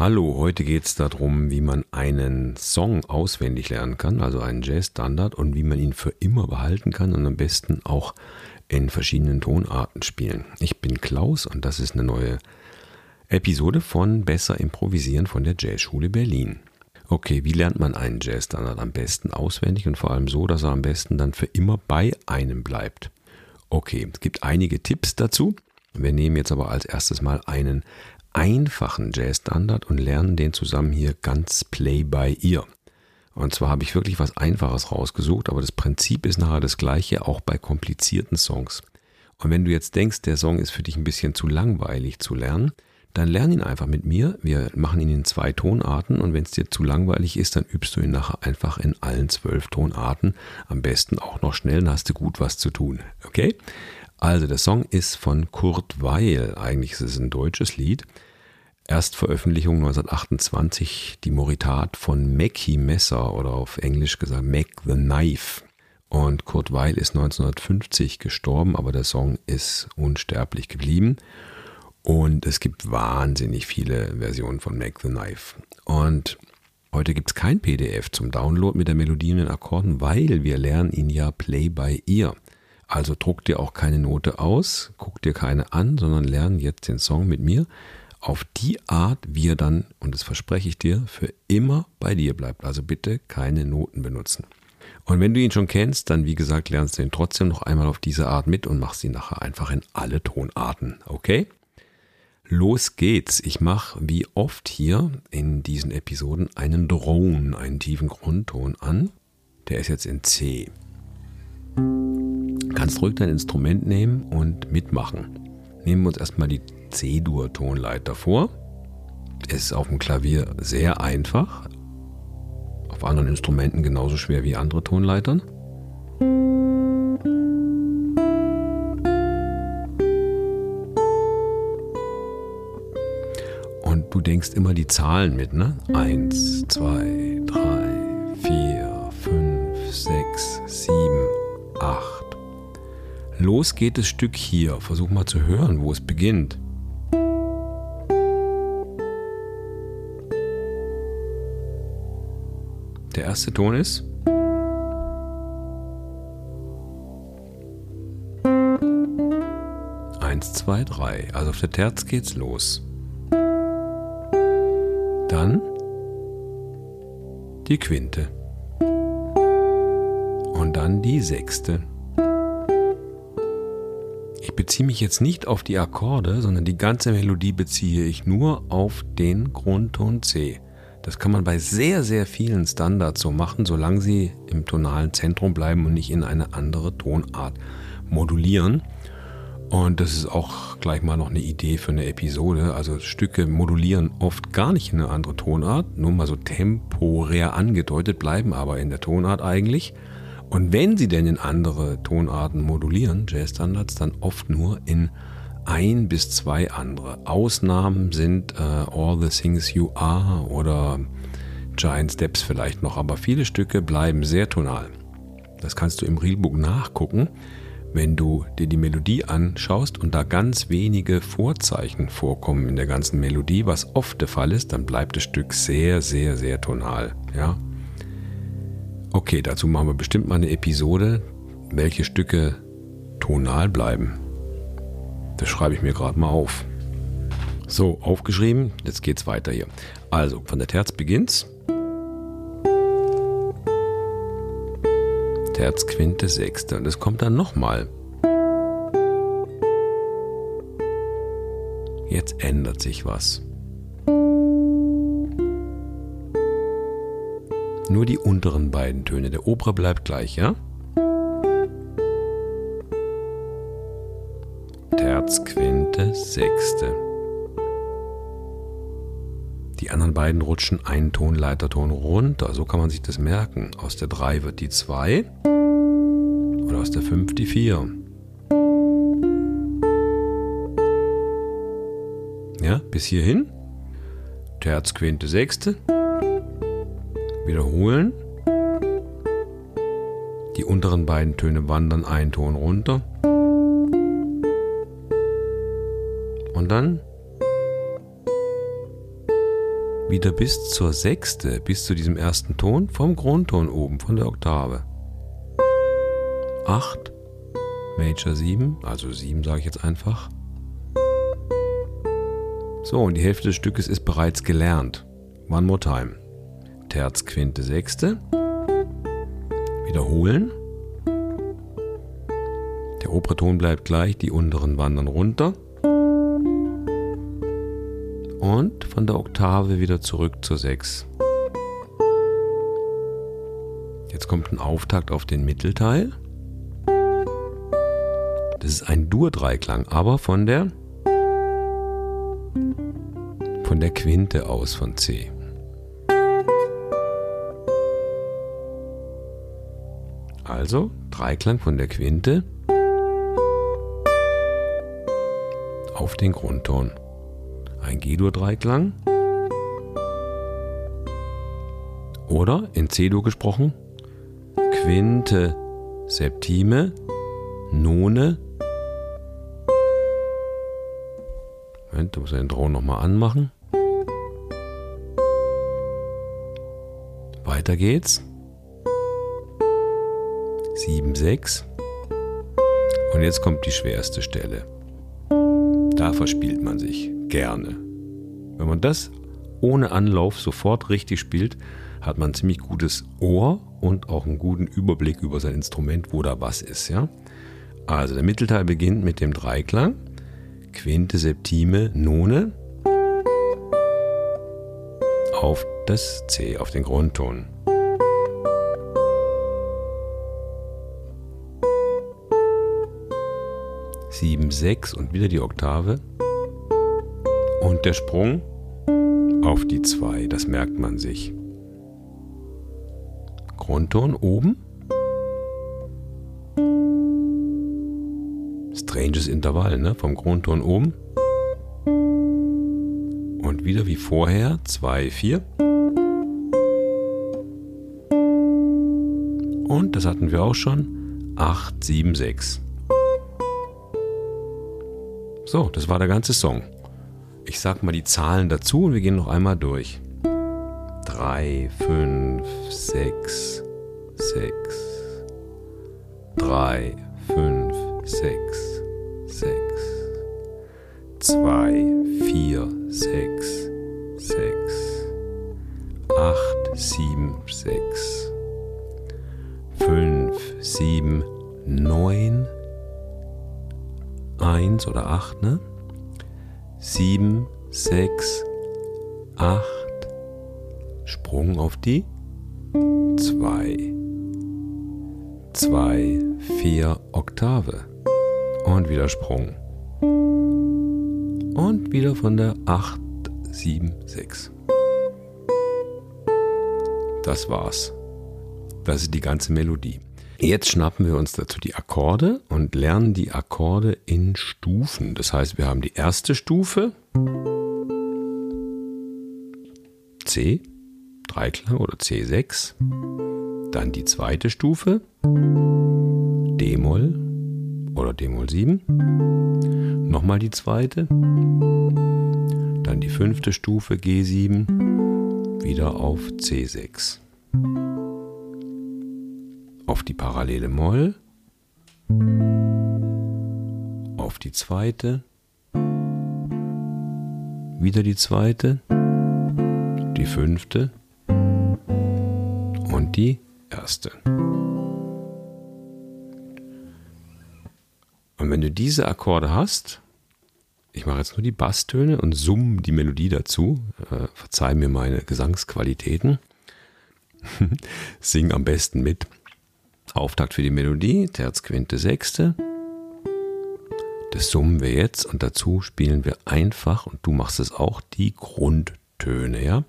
Hallo, heute geht es darum, wie man einen Song auswendig lernen kann, also einen Jazz-Standard und wie man ihn für immer behalten kann und am besten auch in verschiedenen Tonarten spielen. Ich bin Klaus und das ist eine neue Episode von Besser Improvisieren von der Jazzschule Berlin. Okay, wie lernt man einen Jazz-Standard am besten auswendig und vor allem so, dass er am besten dann für immer bei einem bleibt? Okay, es gibt einige Tipps dazu. Wir nehmen jetzt aber als erstes mal einen einfachen Jazz-Standard und lernen den zusammen hier ganz Play by Ear. Und zwar habe ich wirklich was Einfaches rausgesucht, aber das Prinzip ist nachher das gleiche, auch bei komplizierten Songs. Und wenn du jetzt denkst, der Song ist für dich ein bisschen zu langweilig zu lernen, dann lern ihn einfach mit mir. Wir machen ihn in zwei Tonarten und wenn es dir zu langweilig ist, dann übst du ihn nachher einfach in allen zwölf Tonarten. Am besten auch noch schnell, dann hast du gut was zu tun. Okay? Also der Song ist von Kurt Weil. Eigentlich ist es ein deutsches Lied. Erstveröffentlichung 1928, die Moritat von Mackie Messer oder auf Englisch gesagt Mac the Knife. Und Kurt Weil ist 1950 gestorben, aber der Song ist unsterblich geblieben. Und es gibt wahnsinnig viele Versionen von Mac the Knife. Und heute gibt es kein PDF zum Download mit der Melodie und den Akkorden, weil wir lernen ihn ja Play by Ear. Also druck dir auch keine Note aus, guck dir keine an, sondern lern jetzt den Song mit mir auf die Art, wie er dann, und das verspreche ich dir, für immer bei dir bleibt. Also bitte keine Noten benutzen. Und wenn du ihn schon kennst, dann wie gesagt, lernst du ihn trotzdem noch einmal auf diese Art mit und machst ihn nachher einfach in alle Tonarten. Okay? Los geht's. Ich mache wie oft hier in diesen Episoden einen Drone, einen tiefen Grundton an. Der ist jetzt in C kannst ruhig dein Instrument nehmen und mitmachen. Nehmen wir uns erstmal die C-Dur-Tonleiter vor. Ist auf dem Klavier sehr einfach, auf anderen Instrumenten genauso schwer wie andere Tonleitern. Und du denkst immer die Zahlen mit, ne? Eins, zwei, Los geht das Stück hier. Versuch mal zu hören, wo es beginnt. Der erste Ton ist. Eins, zwei, drei. Also auf der Terz geht's los. Dann die Quinte. Und dann die sechste beziehe mich jetzt nicht auf die Akkorde, sondern die ganze Melodie beziehe ich nur auf den Grundton C. Das kann man bei sehr, sehr vielen Standards so machen, solange sie im tonalen Zentrum bleiben und nicht in eine andere Tonart modulieren. Und das ist auch gleich mal noch eine Idee für eine Episode. Also Stücke modulieren oft gar nicht in eine andere Tonart, nur mal so temporär angedeutet, bleiben aber in der Tonart eigentlich. Und wenn sie denn in andere Tonarten modulieren, Jazz-Standards, dann oft nur in ein bis zwei andere. Ausnahmen sind äh, All the Things You Are oder Giant Steps vielleicht noch, aber viele Stücke bleiben sehr tonal. Das kannst du im Realbook nachgucken, wenn du dir die Melodie anschaust und da ganz wenige Vorzeichen vorkommen in der ganzen Melodie, was oft der Fall ist, dann bleibt das Stück sehr, sehr, sehr tonal. Ja, Okay, dazu machen wir bestimmt mal eine Episode, welche Stücke tonal bleiben. Das schreibe ich mir gerade mal auf. So, aufgeschrieben, jetzt geht's weiter hier. Also, von der Terz beginnt's. Terz, Quinte, Sechste. Und es kommt dann nochmal. Jetzt ändert sich was. Nur die unteren beiden Töne. Der obere bleibt gleich, ja? Terz, Quinte, Sechste. Die anderen beiden rutschen einen Tonleiterton runter. So kann man sich das merken. Aus der 3 wird die 2 und aus der 5 die 4. Ja, bis hierhin. Terz, Quinte, Sechste. Wiederholen. Die unteren beiden Töne wandern einen Ton runter. Und dann wieder bis zur Sechste, bis zu diesem ersten Ton vom Grundton oben, von der Oktave. 8, Major 7, also 7 sage ich jetzt einfach. So, und die Hälfte des Stückes ist bereits gelernt. One more time. Terz, Quinte, Sechste. Wiederholen. Der obere Ton bleibt gleich, die unteren wandern runter. Und von der Oktave wieder zurück zur 6. Jetzt kommt ein Auftakt auf den Mittelteil. Das ist ein Dur-Dreiklang, aber von der von der Quinte aus von C. Also Dreiklang von der Quinte auf den Grundton. Ein G-Dur-Dreiklang. Oder in C-Dur gesprochen, Quinte, Septime, None, Moment, da muss er den Drohnen nochmal anmachen. Weiter geht's. 7, 6. Und jetzt kommt die schwerste Stelle. Da verspielt man sich gerne. Wenn man das ohne Anlauf sofort richtig spielt, hat man ein ziemlich gutes Ohr und auch einen guten Überblick über sein Instrument, wo da was ist. Ja? Also der Mittelteil beginnt mit dem Dreiklang, Quinte, Septime, None auf das C, auf den Grundton. Sieben, sechs und wieder die Oktave. Und der Sprung auf die zwei, das merkt man sich. Grundton oben. Stranges Intervall, ne? Vom Grundton oben wieder wie vorher 2, 4. Und das hatten wir auch schon. 8, 7, 6. So, das war der ganze Song. Ich sag mal die Zahlen dazu und wir gehen noch einmal durch. 3, 5, 6, 6. 3, 5, 6, 6. 2, 4, 6, 6, 8, 7, 6, 5, 7, 9, 1 oder 8, ne? 7, 6, 8, Sprung auf die 2, 2, 4 Oktave und wieder Sprung und wieder von der 8, 7, 6. Das war's. Das ist die ganze Melodie. Jetzt schnappen wir uns dazu die Akkorde und lernen die Akkorde in Stufen. Das heißt, wir haben die erste Stufe C, Dreiklang oder C6. Dann die zweite Stufe D-Moll oder D-Moll 7. Nochmal die zweite. Dann die fünfte Stufe G7 wieder auf C6. Auf die parallele Moll. Auf die zweite. Wieder die zweite. Die fünfte. Und die erste. Und wenn du diese Akkorde hast, ich mache jetzt nur die Basstöne und summe die Melodie dazu, äh, verzeih mir meine Gesangsqualitäten, sing am besten mit. Auftakt für die Melodie, Terz, Quinte, Sechste. Das summen wir jetzt und dazu spielen wir einfach, und du machst es auch, die Grundtöne, ja?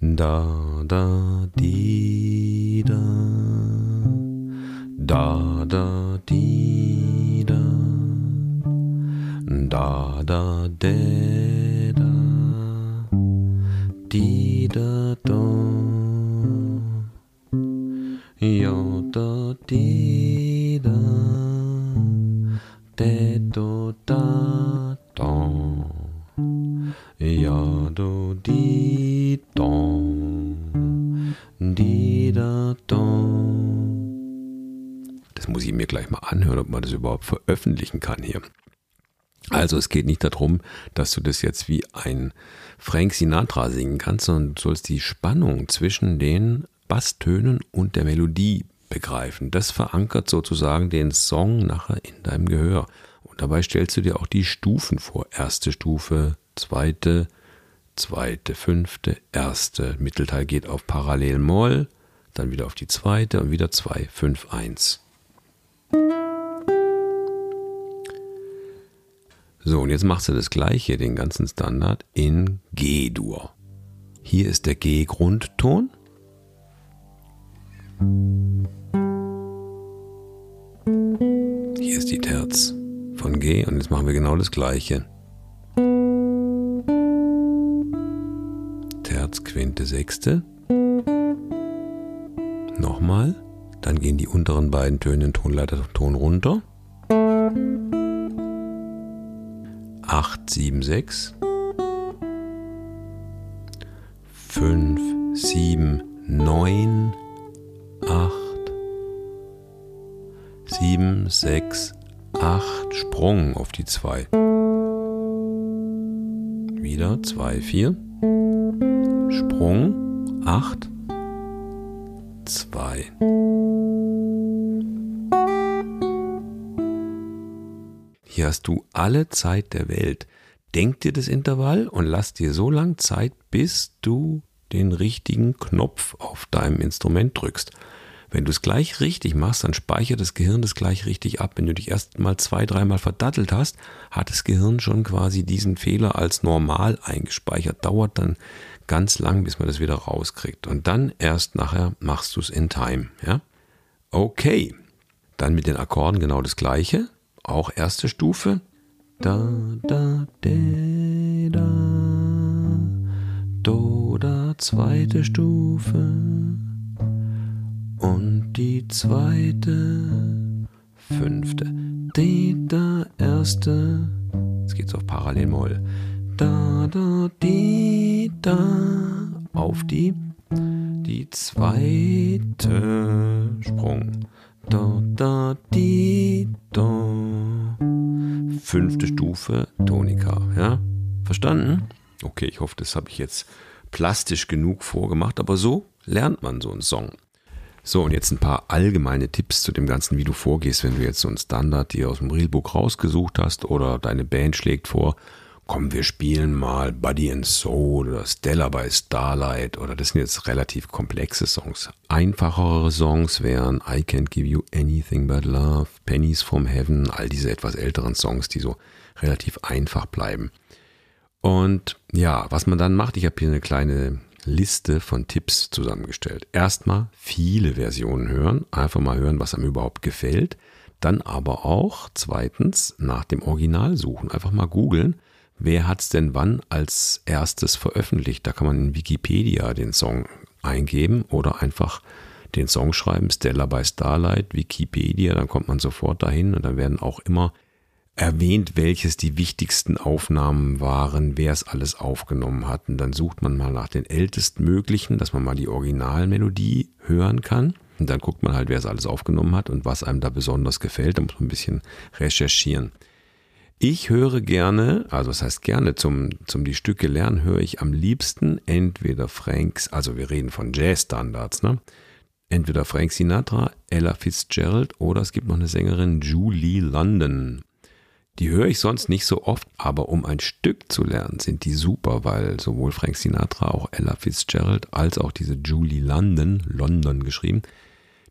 Da, da, di, da, da, da, di, da. Da da de da. Di da do yo do di da de do da don ja do di don di da don das muss ich mir gleich mal anhören, ob man das überhaupt veröffentlichen kann hier. Also es geht nicht darum, dass du das jetzt wie ein Frank Sinatra singen kannst, sondern du sollst die Spannung zwischen den Basstönen und der Melodie begreifen. Das verankert sozusagen den Song nachher in deinem Gehör. Und dabei stellst du dir auch die Stufen vor. Erste Stufe, zweite, zweite, fünfte, erste. Mittelteil geht auf Parallel Moll, dann wieder auf die zweite und wieder 2, 5, 1. So, und jetzt machst du das gleiche, den ganzen Standard in G-Dur. Hier ist der G-Grundton. Hier ist die Terz von G und jetzt machen wir genau das gleiche. Terz, Quinte, Sechste. Nochmal. Dann gehen die unteren beiden Töne in Tonleiter Ton runter. 8, 7, 6. 5, 7, 9, 7, 6, 8. Sprung auf die 2. Wieder 2, 4. Sprung 8, 2. Hier hast du alle Zeit der Welt. Denk dir das Intervall und lass dir so lange Zeit, bis du den richtigen Knopf auf deinem Instrument drückst. Wenn du es gleich richtig machst, dann speichert das Gehirn das gleich richtig ab. Wenn du dich erst mal zwei, dreimal verdattelt hast, hat das Gehirn schon quasi diesen Fehler als normal eingespeichert. Dauert dann ganz lang, bis man das wieder rauskriegt. Und dann erst nachher machst du es in Time. Ja? Okay. Dann mit den Akkorden genau das gleiche. Auch erste Stufe. Da, da, de, da. Do, da, zweite Stufe und die zweite, fünfte, die da erste. Jetzt geht's auf Parallelmoll. Da, da, die, da, auf die, die zweite Sprung. Da, da, die, da. Fünfte Stufe, Tonika, ja? Verstanden? Okay, ich hoffe, das habe ich jetzt plastisch genug vorgemacht, aber so lernt man so einen Song. So, und jetzt ein paar allgemeine Tipps zu dem Ganzen, wie du vorgehst, wenn du jetzt so einen Standard dir aus dem Realbook rausgesucht hast oder deine Band schlägt vor, komm, wir spielen mal Buddy and Soul oder Stella by Starlight oder das sind jetzt relativ komplexe Songs. Einfachere Songs wären I Can't Give You Anything But Love, Pennies from Heaven, all diese etwas älteren Songs, die so relativ einfach bleiben. Und ja, was man dann macht, ich habe hier eine kleine Liste von Tipps zusammengestellt. Erstmal viele Versionen hören, einfach mal hören, was einem überhaupt gefällt. Dann aber auch zweitens nach dem Original suchen, einfach mal googeln, wer hat es denn wann als erstes veröffentlicht. Da kann man in Wikipedia den Song eingeben oder einfach den Song schreiben, Stella by Starlight, Wikipedia, dann kommt man sofort dahin und dann werden auch immer erwähnt, welches die wichtigsten Aufnahmen waren, wer es alles aufgenommen hat. Und dann sucht man mal nach den ältestmöglichen, dass man mal die Originalmelodie hören kann. Und dann guckt man halt, wer es alles aufgenommen hat und was einem da besonders gefällt. Da muss man ein bisschen recherchieren. Ich höre gerne, also das heißt gerne zum, zum die Stücke lernen, höre ich am liebsten entweder Franks, also wir reden von Jazzstandards, ne? Entweder Frank Sinatra, Ella Fitzgerald oder es gibt noch eine Sängerin Julie London. Die höre ich sonst nicht so oft, aber um ein Stück zu lernen, sind die super, weil sowohl Frank Sinatra, auch Ella Fitzgerald, als auch diese Julie London, London geschrieben,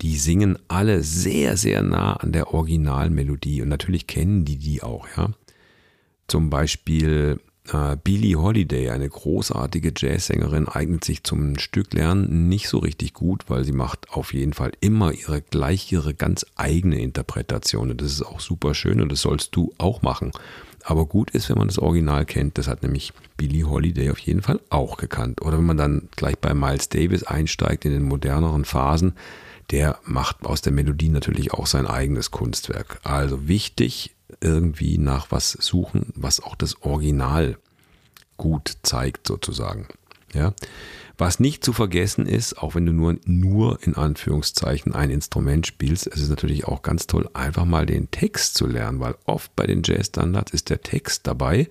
die singen alle sehr, sehr nah an der Originalmelodie und natürlich kennen die die auch, ja. Zum Beispiel äh, Billie Holiday, eine großartige Jazzsängerin, eignet sich zum Stück lernen nicht so richtig gut, weil sie macht auf jeden Fall immer ihre gleich ihre ganz eigene Interpretation. Und das ist auch super schön und das sollst du auch machen. Aber gut ist, wenn man das Original kennt. Das hat nämlich Billie Holiday auf jeden Fall auch gekannt. Oder wenn man dann gleich bei Miles Davis einsteigt in den moderneren Phasen, der macht aus der Melodie natürlich auch sein eigenes Kunstwerk. Also wichtig, irgendwie nach was suchen, was auch das Original gut zeigt sozusagen. Ja. Was nicht zu vergessen ist, auch wenn du nur, nur in Anführungszeichen ein Instrument spielst, es ist natürlich auch ganz toll, einfach mal den Text zu lernen, weil oft bei den Jazz-Standards ist der Text dabei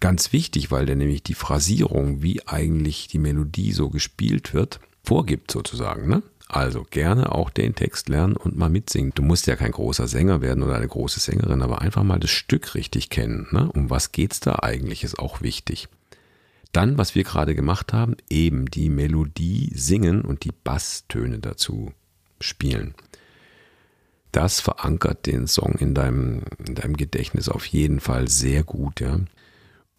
ganz wichtig, weil der nämlich die Phrasierung, wie eigentlich die Melodie so gespielt wird, vorgibt sozusagen. Ne? Also gerne auch den Text lernen und mal mitsingen. Du musst ja kein großer Sänger werden oder eine große Sängerin, aber einfach mal das Stück richtig kennen. Ne? Um was geht's da eigentlich, ist auch wichtig. Dann, was wir gerade gemacht haben, eben die Melodie singen und die Basstöne dazu spielen. Das verankert den Song in deinem, in deinem Gedächtnis auf jeden Fall sehr gut, ja.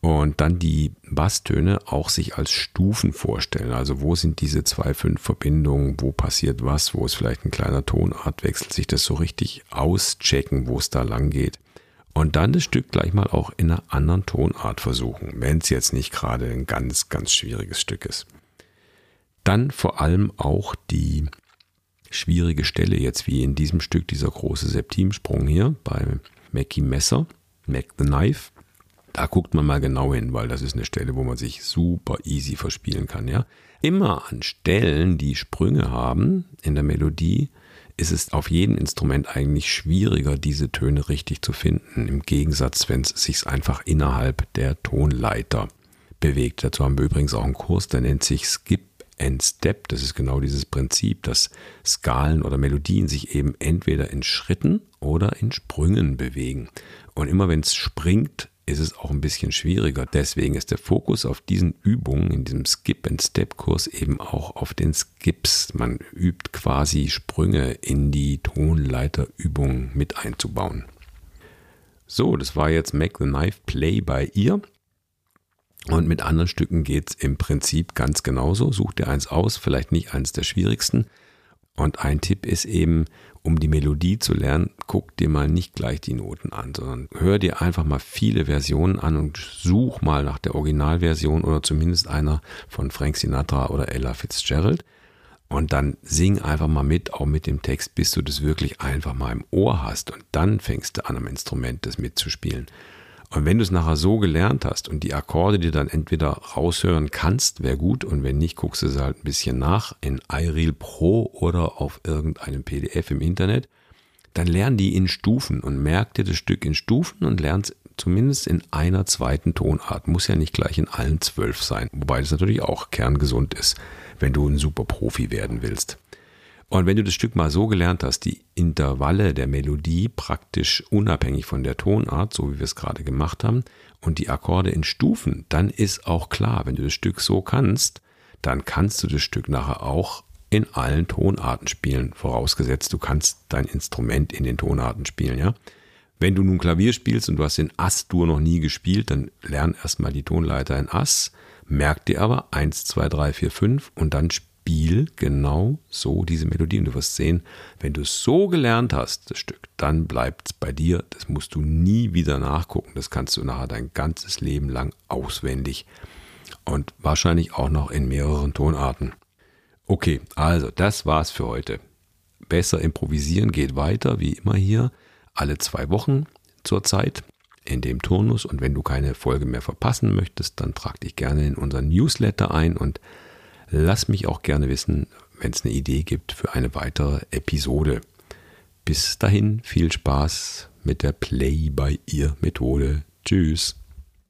Und dann die Basstöne auch sich als Stufen vorstellen. Also wo sind diese zwei, fünf Verbindungen, wo passiert was, wo ist vielleicht ein kleiner Tonartwechsel, sich das so richtig auschecken, wo es da lang geht und dann das Stück gleich mal auch in einer anderen Tonart versuchen, wenn es jetzt nicht gerade ein ganz, ganz schwieriges Stück ist. Dann vor allem auch die schwierige Stelle jetzt wie in diesem Stück dieser große Septimsprung hier bei Mackie Messer, Mac the Knife. Da guckt man mal genau hin, weil das ist eine Stelle, wo man sich super easy verspielen kann, ja. Immer an Stellen, die Sprünge haben in der Melodie, ist es auf jedem Instrument eigentlich schwieriger, diese Töne richtig zu finden. Im Gegensatz, wenn es sich einfach innerhalb der Tonleiter bewegt. Dazu haben wir übrigens auch einen Kurs, der nennt sich Skip and Step. Das ist genau dieses Prinzip, dass Skalen oder Melodien sich eben entweder in Schritten oder in Sprüngen bewegen. Und immer wenn es springt, ist es auch ein bisschen schwieriger. Deswegen ist der Fokus auf diesen Übungen in diesem Skip-and-Step-Kurs eben auch auf den Skips. Man übt quasi Sprünge in die Tonleiterübung mit einzubauen. So, das war jetzt Make the Knife Play bei ihr. Und mit anderen Stücken geht es im Prinzip ganz genauso. Such dir eins aus, vielleicht nicht eins der schwierigsten. Und ein Tipp ist eben, um die Melodie zu lernen, guck dir mal nicht gleich die Noten an, sondern hör dir einfach mal viele Versionen an und such mal nach der Originalversion oder zumindest einer von Frank Sinatra oder Ella Fitzgerald. Und dann sing einfach mal mit, auch mit dem Text, bis du das wirklich einfach mal im Ohr hast. Und dann fängst du an, am Instrument das mitzuspielen. Und wenn du es nachher so gelernt hast und die Akkorde dir dann entweder raushören kannst, wäre gut. Und wenn nicht, guckst du es halt ein bisschen nach in iReal Pro oder auf irgendeinem PDF im Internet. Dann lern die in Stufen und merk dir das Stück in Stufen und lernst zumindest in einer zweiten Tonart. Muss ja nicht gleich in allen zwölf sein. Wobei das natürlich auch kerngesund ist, wenn du ein super Profi werden willst. Und wenn du das Stück mal so gelernt hast, die Intervalle der Melodie praktisch unabhängig von der Tonart, so wie wir es gerade gemacht haben, und die Akkorde in Stufen, dann ist auch klar, wenn du das Stück so kannst, dann kannst du das Stück nachher auch in allen Tonarten spielen, vorausgesetzt du kannst dein Instrument in den Tonarten spielen, ja. Wenn du nun Klavier spielst und du hast den Ass-Dur noch nie gespielt, dann lern erstmal die Tonleiter in Ass, merk dir aber 1, 2, 3, 4, 5 und dann spiel Spiel genau so diese Melodie. Und du wirst sehen, wenn du es so gelernt hast, das Stück, dann bleibt es bei dir. Das musst du nie wieder nachgucken. Das kannst du nachher dein ganzes Leben lang auswendig. Und wahrscheinlich auch noch in mehreren Tonarten. Okay, also das war's für heute. Besser improvisieren geht weiter, wie immer hier, alle zwei Wochen zurzeit in dem Turnus. Und wenn du keine Folge mehr verpassen möchtest, dann trag dich gerne in unseren Newsletter ein und Lass mich auch gerne wissen, wenn es eine Idee gibt für eine weitere Episode. Bis dahin viel Spaß mit der Play by Ear Methode. Tschüss.